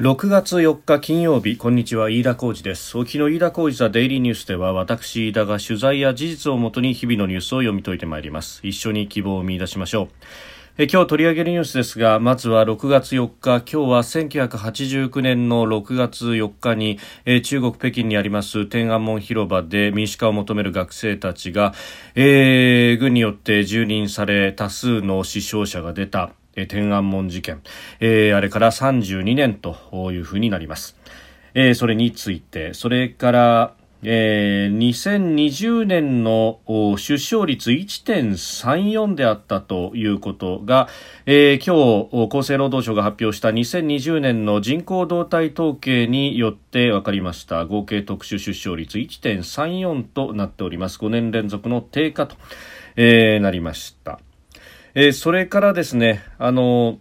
6月4日金曜日こんにちは飯田浩二です。沖の飯田浩二ザデイリーニュースでは私飯田が取材や事実をもとに日々のニュースを読み解いてまいります。一緒に希望を見出しましょう。え今日取り上げるニュースですがまずは6月4日今日は1989年の6月4日にえ中国北京にあります天安門広場で民主化を求める学生たちが、えー、軍によって蹂躙され多数の死傷者が出た。え天安門事件、えー、あれから32年というふうになります。えー、それについて、それから、えー、2020年の出生率1.34であったということが、えー、今日厚生労働省が発表した2020年の人口動態統計によって分かりました。合計特殊出生率1.34となっております。5年連続の低下と、えー、なりました。えー、それからですね、あの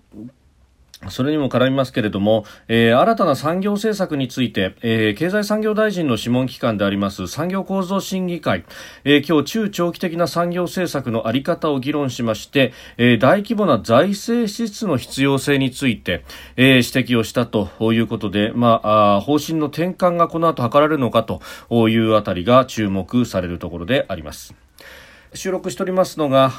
それにも絡みますけれども、えー、新たな産業政策について、えー、経済産業大臣の諮問機関であります産業構造審議会、えー、今日中長期的な産業政策のあり方を議論しまして、え大規模な財政支出の必要性について、え指摘をしたということで、まあ、方針の転換がこの後図られるのかというあたりが注目されるところであります。収録しておりますのが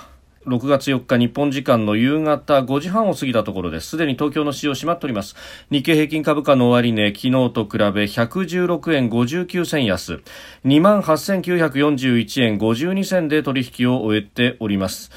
6月4日日本時間の夕方5時半を過ぎたところです。すでに東京の市場閉まっております。日経平均株価の終値昨日と比べ116円59銭安。28,941円52銭で取引を終えております。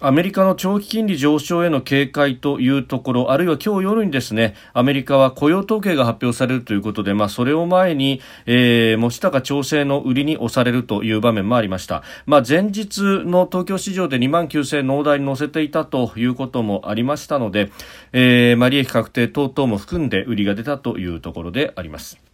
アメリカの長期金利上昇への警戒というところあるいは今日夜にですねアメリカは雇用統計が発表されるということで、まあ、それを前に、えー、持ち高調整の売りに押されるという場面もありました、まあ、前日の東京市場で2万9000円の大台に乗せていたということもありましたので、えーまあ、利益確定等々も含んで売りが出たというところであります。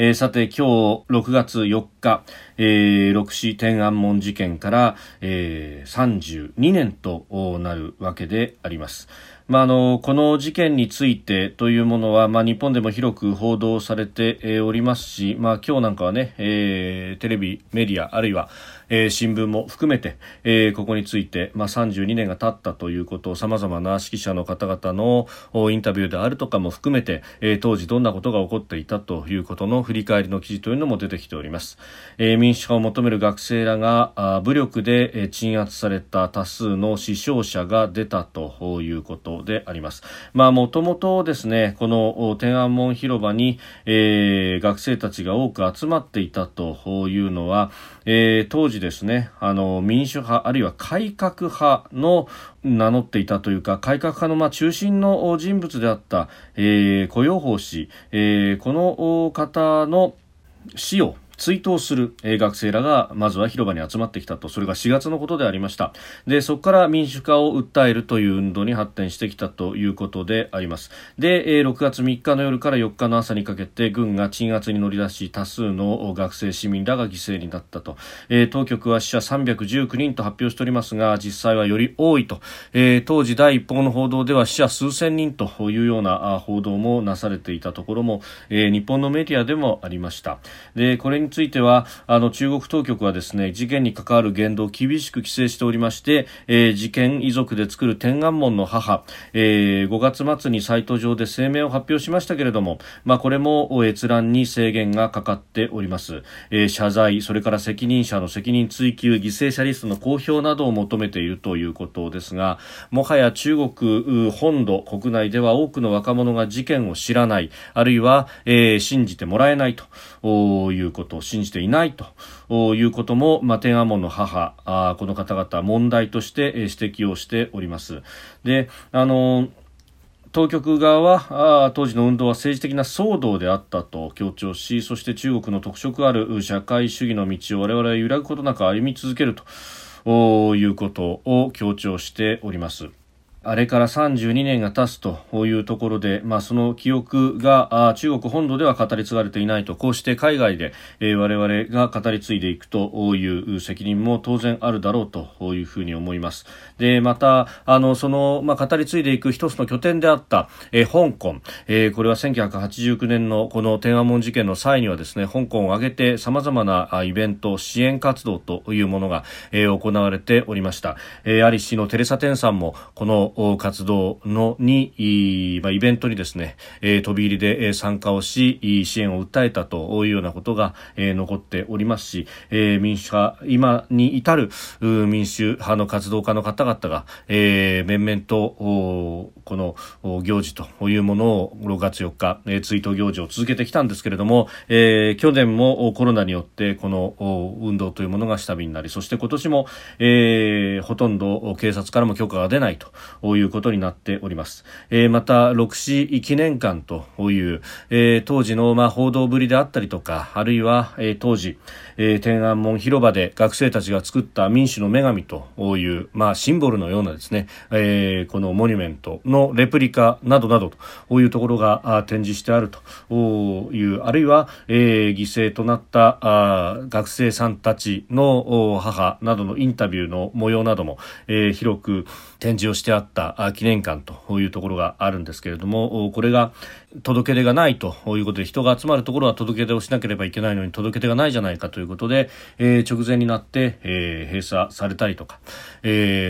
えー、さて今日6月4日、えー、六四天安門事件から、えー、32年となるわけであります。まあ、あのこの事件についてというものは、まあ、日本でも広く報道されて、おりますし、まあ、今日なんかはね、えー、テレビ、メディアあるいは、えー、新聞も含めて、えー、ここについて、まあ、32年が経ったということをさまざまな指揮者の方々のインタビューであるとかも含めて、えー、当時どんなことが起こっていたということの振り返りの記事というのも出てきております、え、民主化を求める学生らが武力で、鎮圧された多数の死傷者が出たということであります。まあ、もともとですね、この天安門広場に、え、学生たちが多く集まっていたというのは、え、当時ですね、あの、民主派、あるいは改革派の名乗っていたというか、改革派のまあ中心の人物であった、えー、雇用法氏、えー、この方の死を追悼する、学生らがまずは広場に集まってきたと。それが4月のことでありました。でそこから民主化を訴えるという運動に発展してきたということであります。で、えー、6月3日の夜から4日の朝にかけて軍が鎮圧に乗り出し多数の学生市民らが犠牲になったと、当局は死者319人と発表しておりますが実際はより多いと、当時第一報の報道では死者数千人というような報道もなされていたところも、日本のメディアでもありました。でこれにについてはあの中国当局はですね事件に関わる言動を厳しく規制しておりまして、えー、事件遺族で作る天安門の母、えー、5月末にサイト上で声明を発表しましたけれども、まあ、これも閲覧に制限がかかっております、えー、謝罪それから責任者の責任追及犠牲者リストの公表などを求めているということですがもはや中国本土国内では多くの若者が事件を知らないあるいは、えー、信じてもらえないと。いうことを信じていないということも、まあ、天安門の母あこの方々問題として指摘をしております。であの当局側は当時の運動は政治的な騒動であったと強調しそして中国の特色ある社会主義の道を我々は揺らぐことなく歩み続けるということを強調しております。あれから32年が経つというところで、まあ、その記憶が中国本土では語り継がれていないと。こうして海外で、えー、我々が語り継いでいくという責任も当然あるだろうというふうに思います。でまたあのその、まあ、語り継いでいく一つの拠点であった、え、香港、えー、これは1989年のこの天安門事件の際にはですね香港を挙げてさまざまなイベント支援活動というものが、え、行われておりました、えー、アリ氏のテレサ・テンさんもこのの活動のに、まあ、イベントにですね、えー、飛び入りで参加をし支援を訴えたというようなことが、えー、残っておりますし、えー、民主派今に至る民主派の活動家の方々が、えー、面々とこの行事というものを6月4日、えー、追悼行事を続けてきたんですけれども、えー、去年もコロナによってこの運動というものが下火になりそして今年も、えー、ほとんど警察からも許可が出ないと。ういうことになっております、えー、また六市記念館という、えー、当時の、まあ、報道ぶりであったりとかあるいは、えー、当時、えー、天安門広場で学生たちが作った民主の女神という、まあ、シンボルのようなですね、えー、このモニュメントのレプリカなどなどというところが展示してあるというあるいは、えー、犠牲となったあ学生さんたちの母などのインタビューの模様なども、えー、広く展示をしてあった記念館というところがあるんですけれどもこれが届け出がないということで人が集まるところは届け出をしなければいけないのに届け出がないじゃないかということで、えー、直前になって、えー、閉鎖されたりとか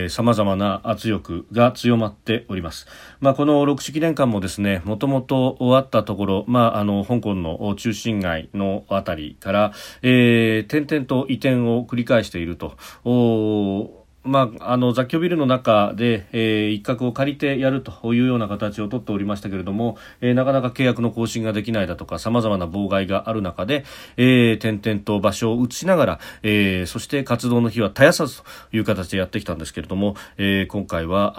さまざまな圧力が強まっております、まあ、この六四記念館もですねもともとあったところ、まあ、あの香港の中心街のあたりから、えー、点々と移転を繰り返しているとまあ、あの雑居ビルの中で、えー、一角を借りてやるというような形をとっておりましたけれども、えー、なかなか契約の更新ができないだとかさまざまな妨害がある中で、えー、点々と場所を移しながら、えー、そして活動の日は絶やさずという形でやってきたんですけれども、えー、今回は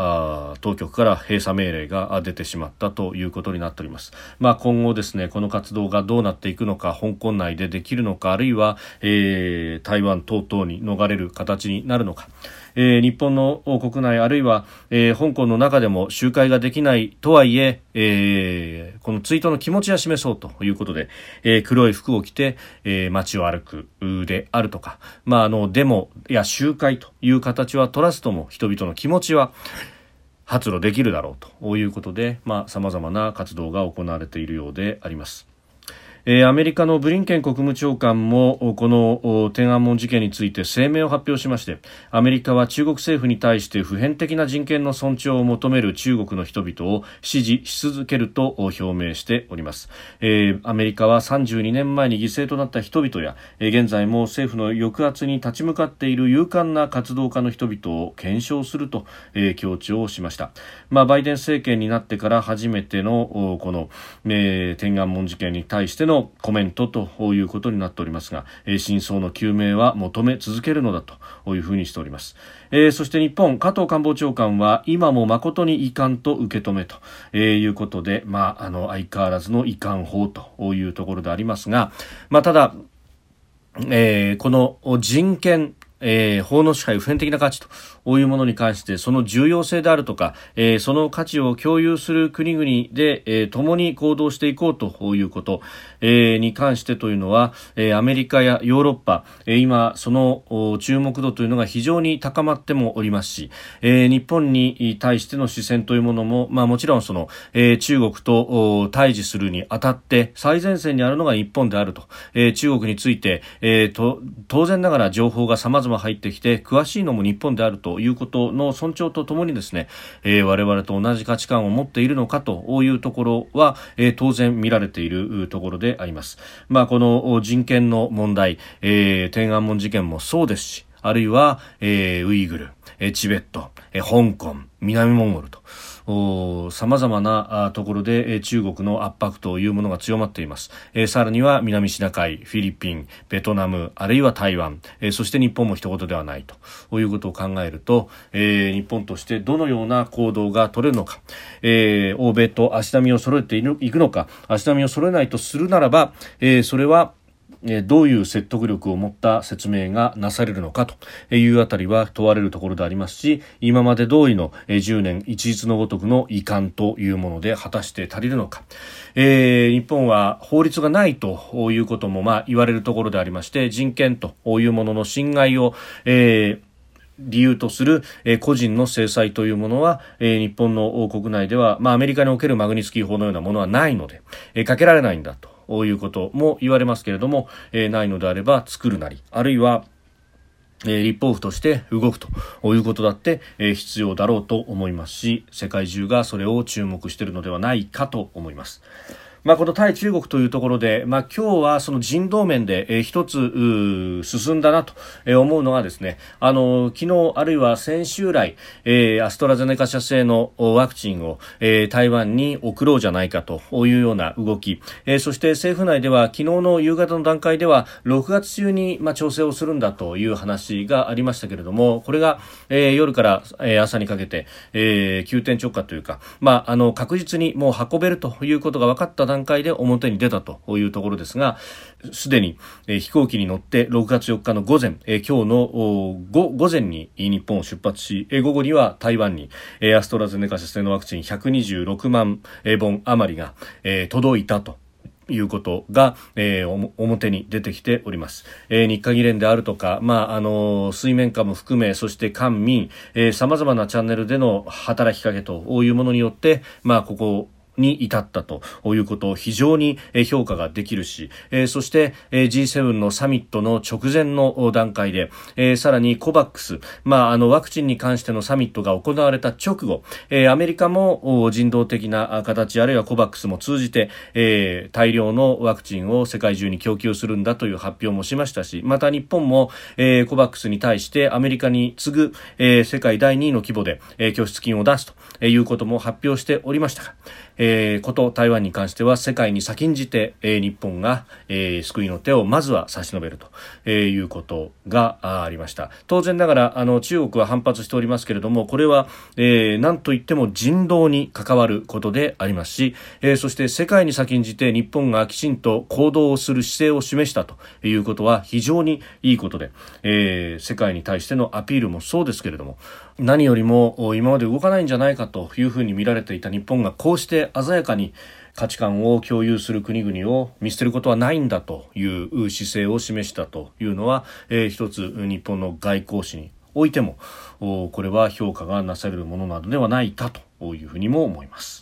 あ当局から閉鎖命令が出てしまったということになっております、まあ、今後ですねこの活動がどうなっていくのか香港内でできるのかあるいは、えー、台湾等々に逃れる形になるのか。えー、日本の国内あるいは、えー、香港の中でも集会ができないとはいええー、このツイートの気持ちは示そうということで、えー、黒い服を着て、えー、街を歩くであるとか、まあ、あのデモや集会という形は取らずとも人々の気持ちは発露できるだろうということでさまざ、まな活動が行われているようであります。えー、アメリカのブリンケン国務長官もこの天安門事件について声明を発表しましてアメリカは中国政府に対して普遍的な人権の尊重を求める中国の人々を支持し続けると表明しております、えー、アメリカは32年前に犠牲となった人々や、えー、現在も政府の抑圧に立ち向かっている勇敢な活動家の人々を検証すると、えー、強調しました、まあ、バイデン政権になってから初めてのこの、えー、天安門事件に対してののコメントということになっておりますが、えー、真相の究明は求め続けるのだというふうにしております、えー、そして日本加藤官房長官は今も誠に遺憾と受け止めと、えいうことで、まあ、あの相変わらずの遺憾法というところでありますが、まあ、ただ、えー、この人権えー、法の支配普遍的な価値というものに関してその重要性であるとか、えー、その価値を共有する国々で、えー、共に行動していこうということ、えー、に関してというのは、えー、アメリカやヨーロッパ、えー、今その注目度というのが非常に高まってもおりますし、えー、日本に対しての視線というものも、まあ、もちろんその、えー、中国と対峙するにあたって最前線にあるのが日本であると、えー、中国について、えー、と当然ながら情報が様々入ってきて詳しいのも日本であると。ということの尊重とともにですね、えー、我々と同じ価値観を持っているのかというところは、えー、当然見られているところであります。まあ、この人権の問題、えー、天安門事件もそうですし、あるいは、えー、ウイグル、えー、チベット、えー、香港、南モンゴルと。さまざまなところで中国の圧迫というものが強まっています、えー、さらには南シナ海フィリピンベトナムあるいは台湾、えー、そして日本も一言ではないと。いうことを考えると、えー、日本としてどのような行動が取れるのか、えー、欧米と足並みを揃えていくのか。足並みを揃えないとするならば、えー、それはどういう説得力を持った説明がなされるのかというあたりは問われるところでありますし今まで通りの10年一日のごとくの遺憾というもので果たして足りるのか、えー、日本は法律がないということもまあ言われるところでありまして人権というものの侵害を、えー理由とする、え、個人の制裁というものは、え、日本の国内では、まあ、アメリカにおけるマグニツキー法のようなものはないので、え、かけられないんだと。ういうことも言われますけれども、え、ないのであれば作るなり、あるいはえ立法府として動くということだって、え必要だろうと思いますし世界中がそれを注目しているのではないかと思います。まあ、この対中国というところで、まあ、今日はその人道面で、えー、一つ進んだなと思うのがですね、あの昨日あるいは先週来、えー、アストラゼネカ社製のワクチンを、えー、台湾に送ろうじゃないかというような動き、えー、そして政府内では昨日の夕方の段階では6月中に、まあ、調整をするんだという話がありましたけれどもこれが、えー、夜から、えー、朝にかけて、えー、急転直下というか、まあ、あの確実にもう運べるということが分かった段階で表に出たというところですがすでに、え、飛行機に乗って6月4日の午前、え、今日の午前に日本を出発し、え、午後には台湾に、え、アストラゼネカ社製のワクチン126万本余りが、え、届いたと。いうことが、えー、表に出てきております。えー、日韓議連であるとか、まあ、あの水面下も含め、そして官民、えー、様々なチャンネルでの働きかけというものによって、まあ、ここに至ったということを非常に評価ができるし、そして G7 のサミットの直前の段階で、さらにコバックス、まあ、あのワクチンに関してのサミットが行われた直後、アメリカも人道的な形あるいはコバックスも通じて、大量のワクチンを世界中に供給するんだという発表もしましたしまた日本も、コバックスに対してアメリカに次ぐ、世界第2位の規模で、拠出金を出すということも発表しておりましたが、えー、こと台湾に関しては世界に先んじて、えー、日本が、えー、救いの手をまずは差し伸べると、え、いうことがありました。当然ながらあの中国は反発しておりますけれどもこれは、えー、何といっても人道に関わることでありますし、え、そして世界に先んじて日本がきちんと行動をする姿勢を示したということは非常にいいことで、え、世界に対してのアピールもそうですけれども何よりも今まで動かないんじゃないかというふうに見られていた日本がこうして鮮やかに価値観を共有する国々を見捨てることはないんだという姿勢を示したというのは、えー、一つ日本の外交史においてもこれは評価がなされるものなのではないかというふうにも思います。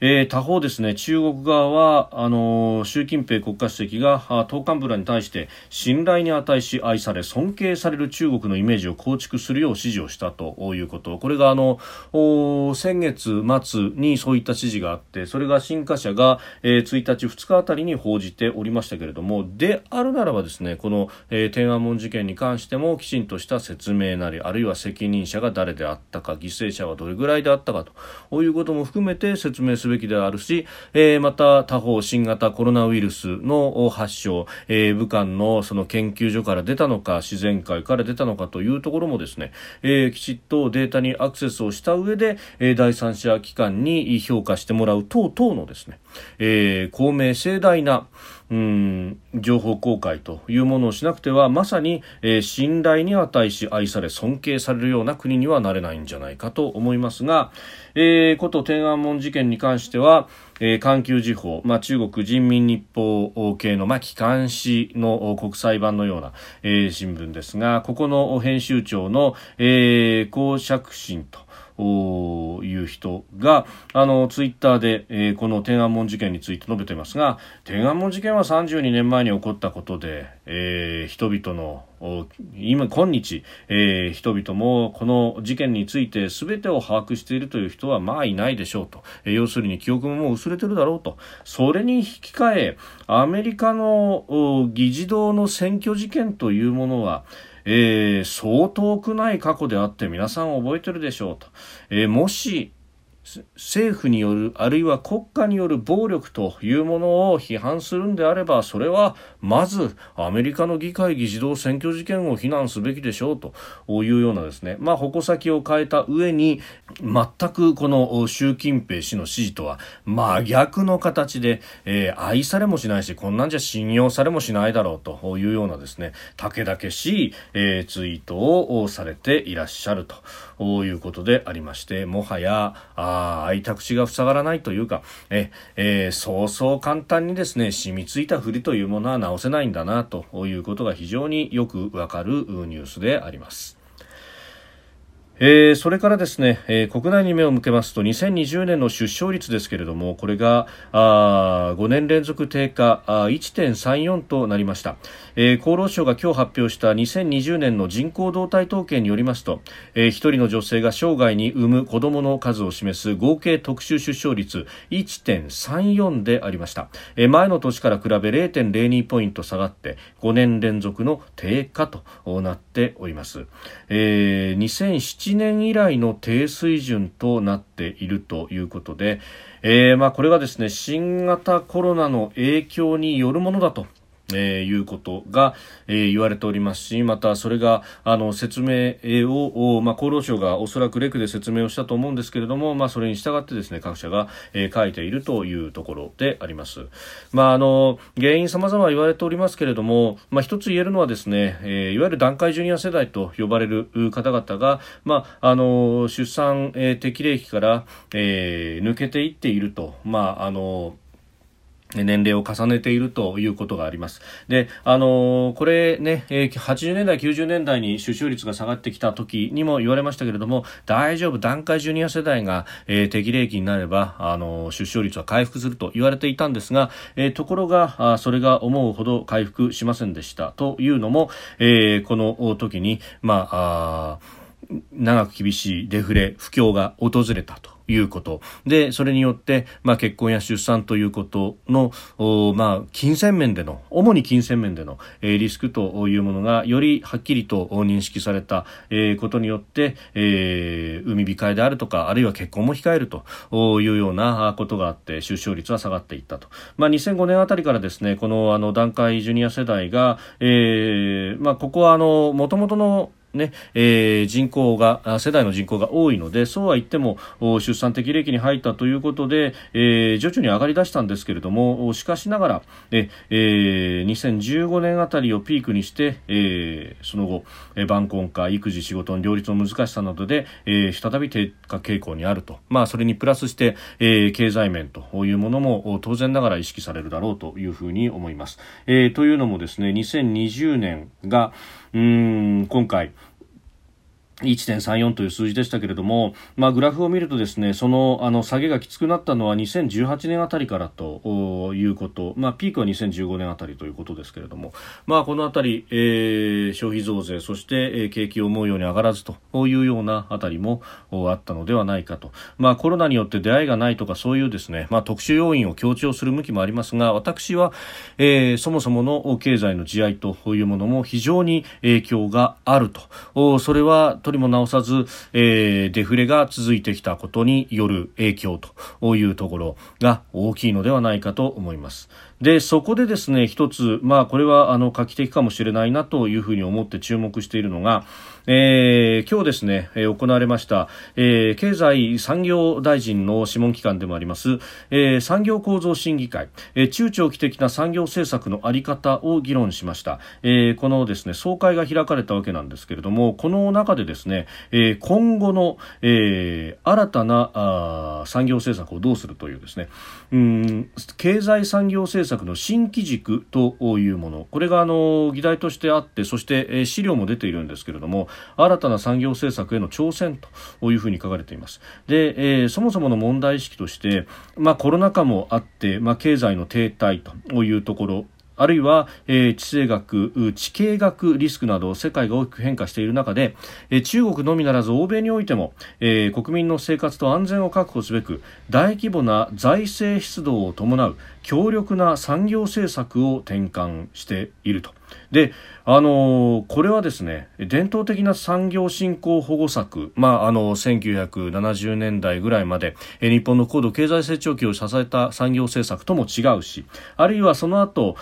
えー、他方ですね、中国側は、あのー、習近平国家主席が党幹部らに対して信頼に値し愛され尊敬される中国のイメージを構築するよう指示をしたということ。これがあの、先月末にそういった指示があって、それが新華社が、えー、1日2日あたりに報じておりましたけれども、であるならばですね、この、えー、天安門事件に関してもきちんとした説明なり、あるいは責任者が誰であったか、犠牲者はどれぐらいであったかということも含めて説明するすべきであるし、えー、また他方新型コロナウイルスの発症、えー、武漢のその研究所から出たのか自然界から出たのかというところもですね、えー、きちっとデータにアクセスをした上で、えー、第三者機関に評価してもらう等々のですね、えー、公明正大なうん情報公開というものをしなくてはまさに、えー、信頼に値し愛され尊敬されるような国にはなれないんじゃないかと思いますが、えー、こと天安門事件に関しては、えー、環球時報、まあ、中国人民日報系の、まあ、機関紙の国際版のような、えー、新聞ですがここの編集長の、えー、公爵信という人があのツイッターで、えー、この天安門事件について述べていますが天安門事件は32年前に起こったことで、えー、人々の今今日、えー、人々もこの事件について全てを把握しているという人はまあいないでしょうと、えー、要するに記憶ももう薄れてるだろうと。それに引き換えアメリカの議事堂の選挙事件というものはえー、そう遠くない過去であって皆さん覚えてるでしょうと、えー、もし政府によるあるいは国家による暴力というものを批判するんであればそれはまずアメリカの議会議事堂選挙事件を非難すべきでしょうというようなですね。まあ矛先を変えた上に全くこの習近平氏の支持とは真逆の形で、えー、愛されもしないしこんなんじゃ信用されもしないだろうというようなですね。武々しい、えー、ツイートをされていらっしゃるということでありましてもはやあ開いた口が塞がらないというか、え、えー、そうそう簡単にですね、染みついたふりというものは直せないんだな、ということが非常によくわかるニュースであります。えー、それからですね、えー、国内に目を向けますと2020年の出生率ですけれどもこれがあ5年連続低下1.34となりました、えー、厚労省が今日発表した2020年の人口動態統計によりますと、えー、1人の女性が生涯に産む子どもの数を示す合計特殊出生率1.34でありました、えー、前の年から比べ0.02ポイント下がって5年連続の低下となっております、えー、2007年以来の低水準となっているということで、えー、まあこれはですね新型コロナの影響によるものだとえー、いうことが、えー、言われておりますし、またそれが、あの、説明を、まあ、厚労省がおそらくレクで説明をしたと思うんですけれども、まあ、それに従ってですね、各社が、えー、書いているというところであります。まあ、あの、原因様々言われておりますけれども、まあ、一つ言えるのはですね、えー、いわゆる団塊ジュニア世代と呼ばれる方々が、まあ、あの、出産、えー、適齢期から、えー、抜けていっていると、まあ、あの、年齢を重ねているということがあります。で、あのー、これね、80年代、90年代に出生率が下がってきた時にも言われましたけれども、大丈夫、団塊ジュニア世代が、えー、適齢期になれば、あのー、出生率は回復すると言われていたんですが、えー、ところが、それが思うほど回復しませんでした。というのも、えー、この時に、まあ、あ長く厳しいデフレ、不況が訪れたと。いうこと。でそれによって、まあ、結婚や出産ということの、まあ、金銭面での主に金銭面での、えー、リスクというものがよりはっきりと認識された、えー、ことによって、えー、海控えであるとかあるいは結婚も控えるというようなことがあって出生率は下がっていったと、まあ、2005年あたりからですねこのあの団塊ジュニア世代が、えーまあ、ここはあの元々のねえー、人口が世代の人口が多いのでそうは言っても出産適齢期に入ったということで、えー、徐々に上がりだしたんですけれどもしかしながらえ、えー、2015年あたりをピークにして、えー、その後、えー、晩婚化育児仕事の両立の難しさなどで、えー、再び低下傾向にあると、まあ、それにプラスして、えー、経済面というものも当然ながら意識されるだろうというふうに思います。えー、というのもですね2020年がうん今回1.34という数字でしたけれども、まあ、グラフを見るとですねそのあの下げがきつくなったのは2018年あたりからということ、まあ、ピークは2015年あたりということですけれども、まあ、このあたり、えー、消費増税そして、えー、景気を思うように上がらずというようなあたりもあったのではないかと、まあ、コロナによって出会いがないとかそういうですね、まあ、特殊要因を強調する向きもありますが私は、えー、そもそもの経済の地合いというものも非常に影響があると。それはとりも直さず、えー、デフレが続いてきたことによる影響というところが大きいのではないかと思います。で、そこでですね、一つ、まあ、これは、あの、画期的かもしれないなというふうに思って注目しているのが、えー、今日ですね、えー、行われました、えー、経済産業大臣の諮問機関でもあります、えー、産業構造審議会、えー、中長期的な産業政策のあり方を議論しました。えー、このですね、総会が開かれたわけなんですけれども、この中でですね、えー、今後の、えー、新たなあ産業政策をどうするというですね、うん、経済産業政策策の新規軸というもの、これがあの議題としてあって、そして、資料も出ているんですけれども、新たな産業政策への挑戦というふうに書かれています。で、えー、そもそもの問題意識として、まあ、コロナ禍もあって、まあ、経済の停滞というところあるいは、えー、地政学、地形学リスクなど世界が大きく変化している中で、えー、中国のみならず欧米においても、えー、国民の生活と安全を確保すべく大規模な財政出動を伴う強力な産業政策を転換していると。で、あの、これはですね、伝統的な産業振興保護策、まあ、あの、1970年代ぐらいまで、日本の高度経済成長期を支えた産業政策とも違うし、あるいはその後、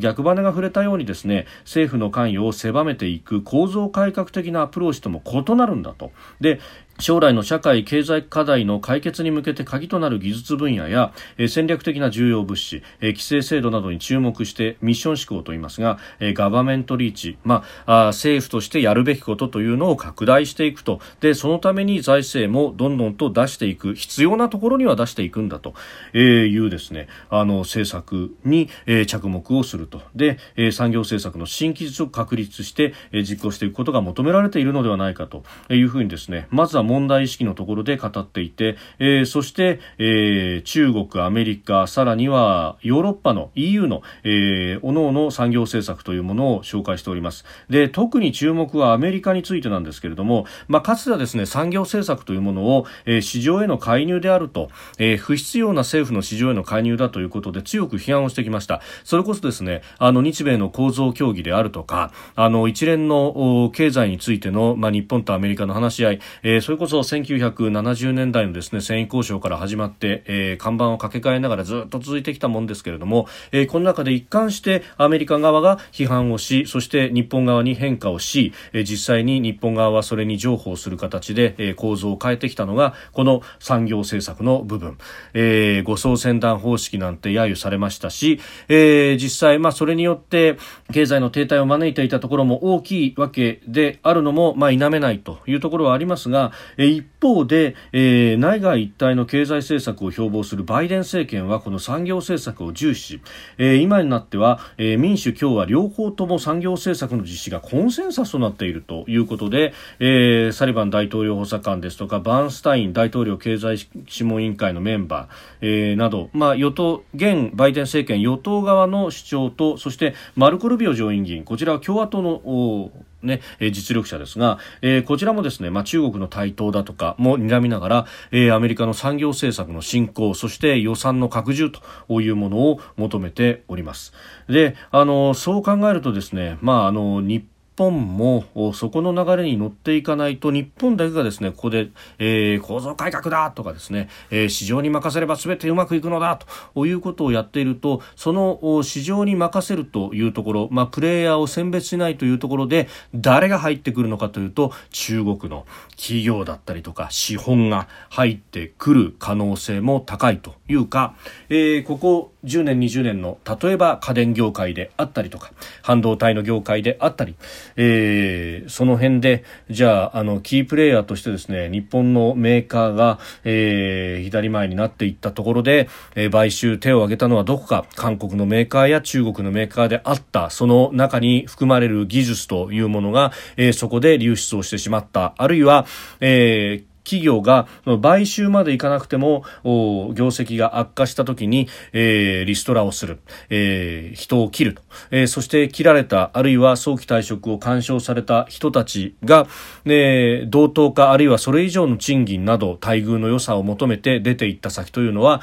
逆羽が触れたようにですね、政府の関与を狭めていく構造改革的なアプローチとも異なるんだと。で、将来の社会経済課題の解決に向けて鍵となる技術分野や、戦略的な重要物資、規制制度などに注目してミッション思考と言いますが、ガバメントリーチ、まあ、政府としてやるべきことというのを拡大していくと。でそのために財政もどんどんと出していく必要なところには出していくんだと、いうですねあの政策に、着目をすると。で、産業政策の新規術を確立して、実行していくことが求められているのではないかというふうにですねまずは問題意識のところで語っていて、えー、そして、えー、中国、アメリカ、さらにはヨーロッパの EU の、えー、各々産業政策というものを紹介しております。で、特に注目はアメリカについてなんですけれども、まあ、かつてはですね、産業政策というものを、えー、市場への介入であると、えー、不必要な政府の市場への介入だということで強く批判をしてきました。それこそですね、あの日米の構造協議であるとか、あの一連の経済についての、まあ、日本とアメリカの話し合い、えー、それこそ1970年代のですね繊維交渉から始まって、えー、看板を掛け替えながらずっと続いてきたものですけれども、えー、この中で一貫してアメリカ側が批判をしそして日本側に変化をし、えー、実際に日本側はそれに譲歩する形で、えー、構造を変えてきたのがこの産業政策の部分、えー、護送船団方式なんて揶揄されましたし、えー、実際、まあ、それによって経済の停滞を招いていたところも大きいわけであるのも、まあ、否めないというところはありますが、え、一方で、えー、内外一体の経済政策を標榜するバイデン政権はこの産業政策を重視、えー、今になっては、えー、民主共和両方とも産業政策の実施がコンセンサスとなっているということで、えー、サリバン大統領補佐官ですとかバーンスタイン大統領経済諮問委員会のメンバー、えー、など、まあ、与党現バイデン政権与党側の主張とそしてマルコ・ルビオ上院議員こちらは共和党のね、実力者ですが、えー、こちらもですね、まあ、中国の台頭だとかも睨みながら、えー、アメリカの産業政策の振興、そして予算の拡充というものを求めております。で、あの、そう考えるとですね、まあ、あの、日本本もそこの流れに乗っていかないと日本だけがですねここで、えー、構造改革だとかですね、えー、市場に任せれば全てうまくいくのだということをやっているとその市場に任せるというところ、まあ、プレイヤーを選別しないというところで誰が入ってくるのかというと中国の企業だったりとか資本が入ってくる可能性も高いというか、えー、ここ10年20年の例えば家電業界であったりとか半導体の業界であったり、えー、その辺でじゃああのキープレーヤーとしてですね日本のメーカーが、えー、左前になっていったところで、えー、買収手を挙げたのはどこか韓国のメーカーや中国のメーカーであったその中に含まれる技術というものが、えー、そこで流出をしてしまった。あるいは、えー、企業が買収までいかなくても業績が悪化した時に、えー、リストラをする、えー、人を切ると、えー、そして切られたあるいは早期退職を干渉された人たちが、ね、同等かあるいはそれ以上の賃金など待遇の良さを求めて出ていった先というのは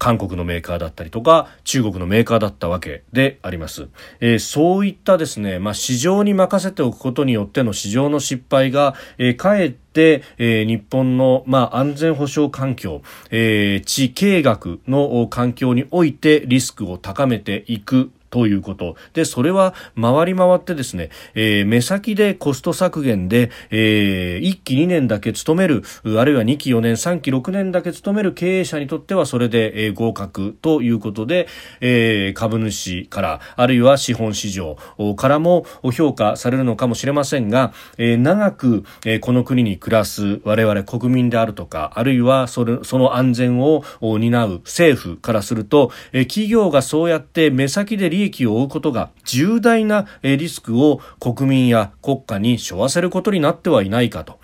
韓国のメーカーだったりとか中国のメーカーだったわけであります、えー、そういったですね、まあ、市場に任せておくことによっての市場の失敗が、えー、かえって、えー、日本の、まあ、安全保障環境、えー、地経学の環境においてリスクを高めていくということ。で、それは回り回ってですね、えー、目先でコスト削減で、えー、1期2年だけ勤める、あるいは2期4年、3期6年だけ勤める経営者にとってはそれで、えー、合格ということで、えー、株主から、あるいは資本市場からも評価されるのかもしれませんが、えー、長く、えー、この国に暮らす我々国民であるとか、あるいはそれその安全を担う政府からすると、えー、企業がそうやって目先で利利益を負うことが重大なリスクを国民や国家に背負わせることになってはいないかと。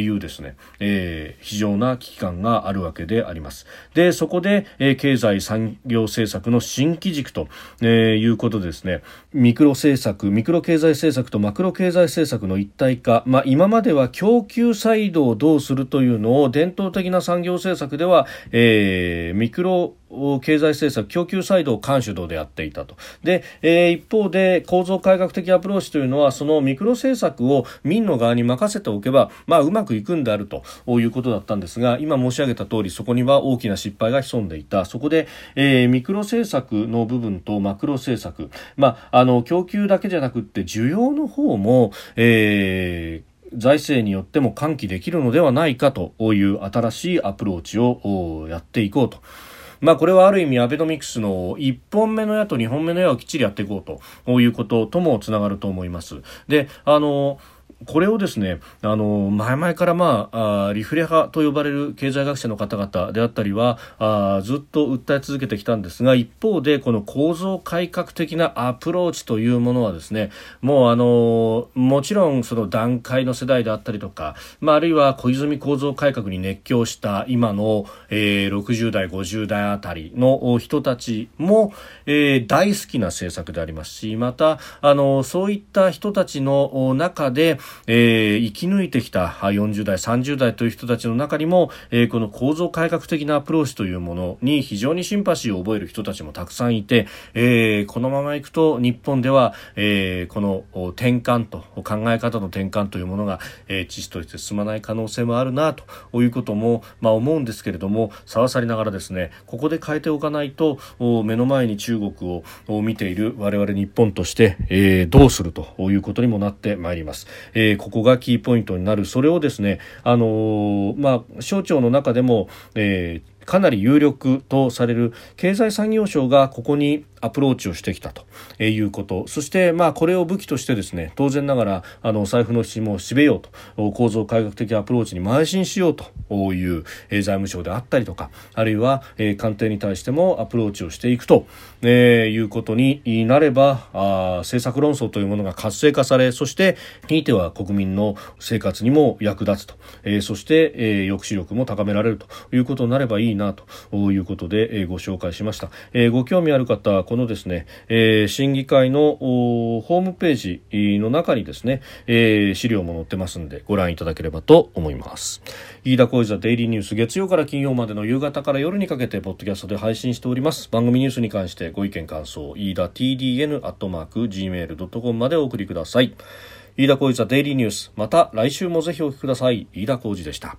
いうですね、えー、非常な危機感があるわけであります。で、そこで、えー、経済産業政策の新規軸と、えー、いうことでですね、ミクロ政策、ミクロ経済政策とマクロ経済政策の一体化、まあ、今までは供給サイドをどうするというのを伝統的な産業政策では、えー、ミクロ経済政策供給サイドを監主導でやっていたと。で、えー、一方で構造改革的アプローチというのはそのミクロ政策を民の側に任せておけば、まあ、うまくいくんであるということだったんですが今申し上げた通りそこには大きな失敗が潜んでいたそこで、えー、ミクロ政策の部分とマクロ政策、まあ、あの供給だけじゃなくって需要の方も、えー財政によっても喚起できるのではないかという新しいアプローチをやっていこうと。まあ、これはある意味アベノミクスの1本目の矢と2本目の矢をきっちりやっていこうということともつながると思います。で、あの、これをですね、あの、前々からまあ、あリフレ派と呼ばれる経済学者の方々であったりは、あずっと訴え続けてきたんですが、一方でこの構造改革的なアプローチというものはですね、もうあの、もちろんその段階の世代であったりとか、まあ、あるいは小泉構造改革に熱狂した今の、えー、60代、50代あたりの人たちも、えー、大好きな政策でありますし、また、あの、そういった人たちの中で、えー、生き抜いてきた40代、30代という人たちの中にも、えー、この構造改革的なアプローチというものに非常にシンパシーを覚える人たちもたくさんいて、えー、このままいくと日本では、えー、この転換と考え方の転換というものが、えー、知として進まない可能性もあるなということも、まあ、思うんですけれどもさわさりながらですねここで変えておかないと目の前に中国を見ている我々日本として、えー、どうするということにもなってまいります。えー、ここがキーポイントになる。それをですね、あのー、まあ、省庁の中でも、えー、かなり有力とされる経済産業省がここにアプローチをしてきたということ。そしてまあこれを武器としてですね当然ながらあの財布の紐を締めようと構造改革的アプローチに邁進しようという財務省であったりとかあるいは官邸に対してもアプローチをしていくということになれば政策論争というものが活性化されそしてひいては国民の生活にも役立つとそして抑止力も高められるということになればいいなということでご紹介しました。ご興味ある方このですね、えー、審議会のホームページの中にですね、えー、資料も載ってますんでご覧いただければと思います。飯田浩司ザデイリーニュース月曜から金曜までの夕方から夜にかけてポッドキャストで配信しております。番組ニュースに関してご意見感想飯田 TDN アットマーク Gmail.com までお送りください。飯田浩司ザデイリーニュースまた来週もぜひお聞きください。飯田浩司でした。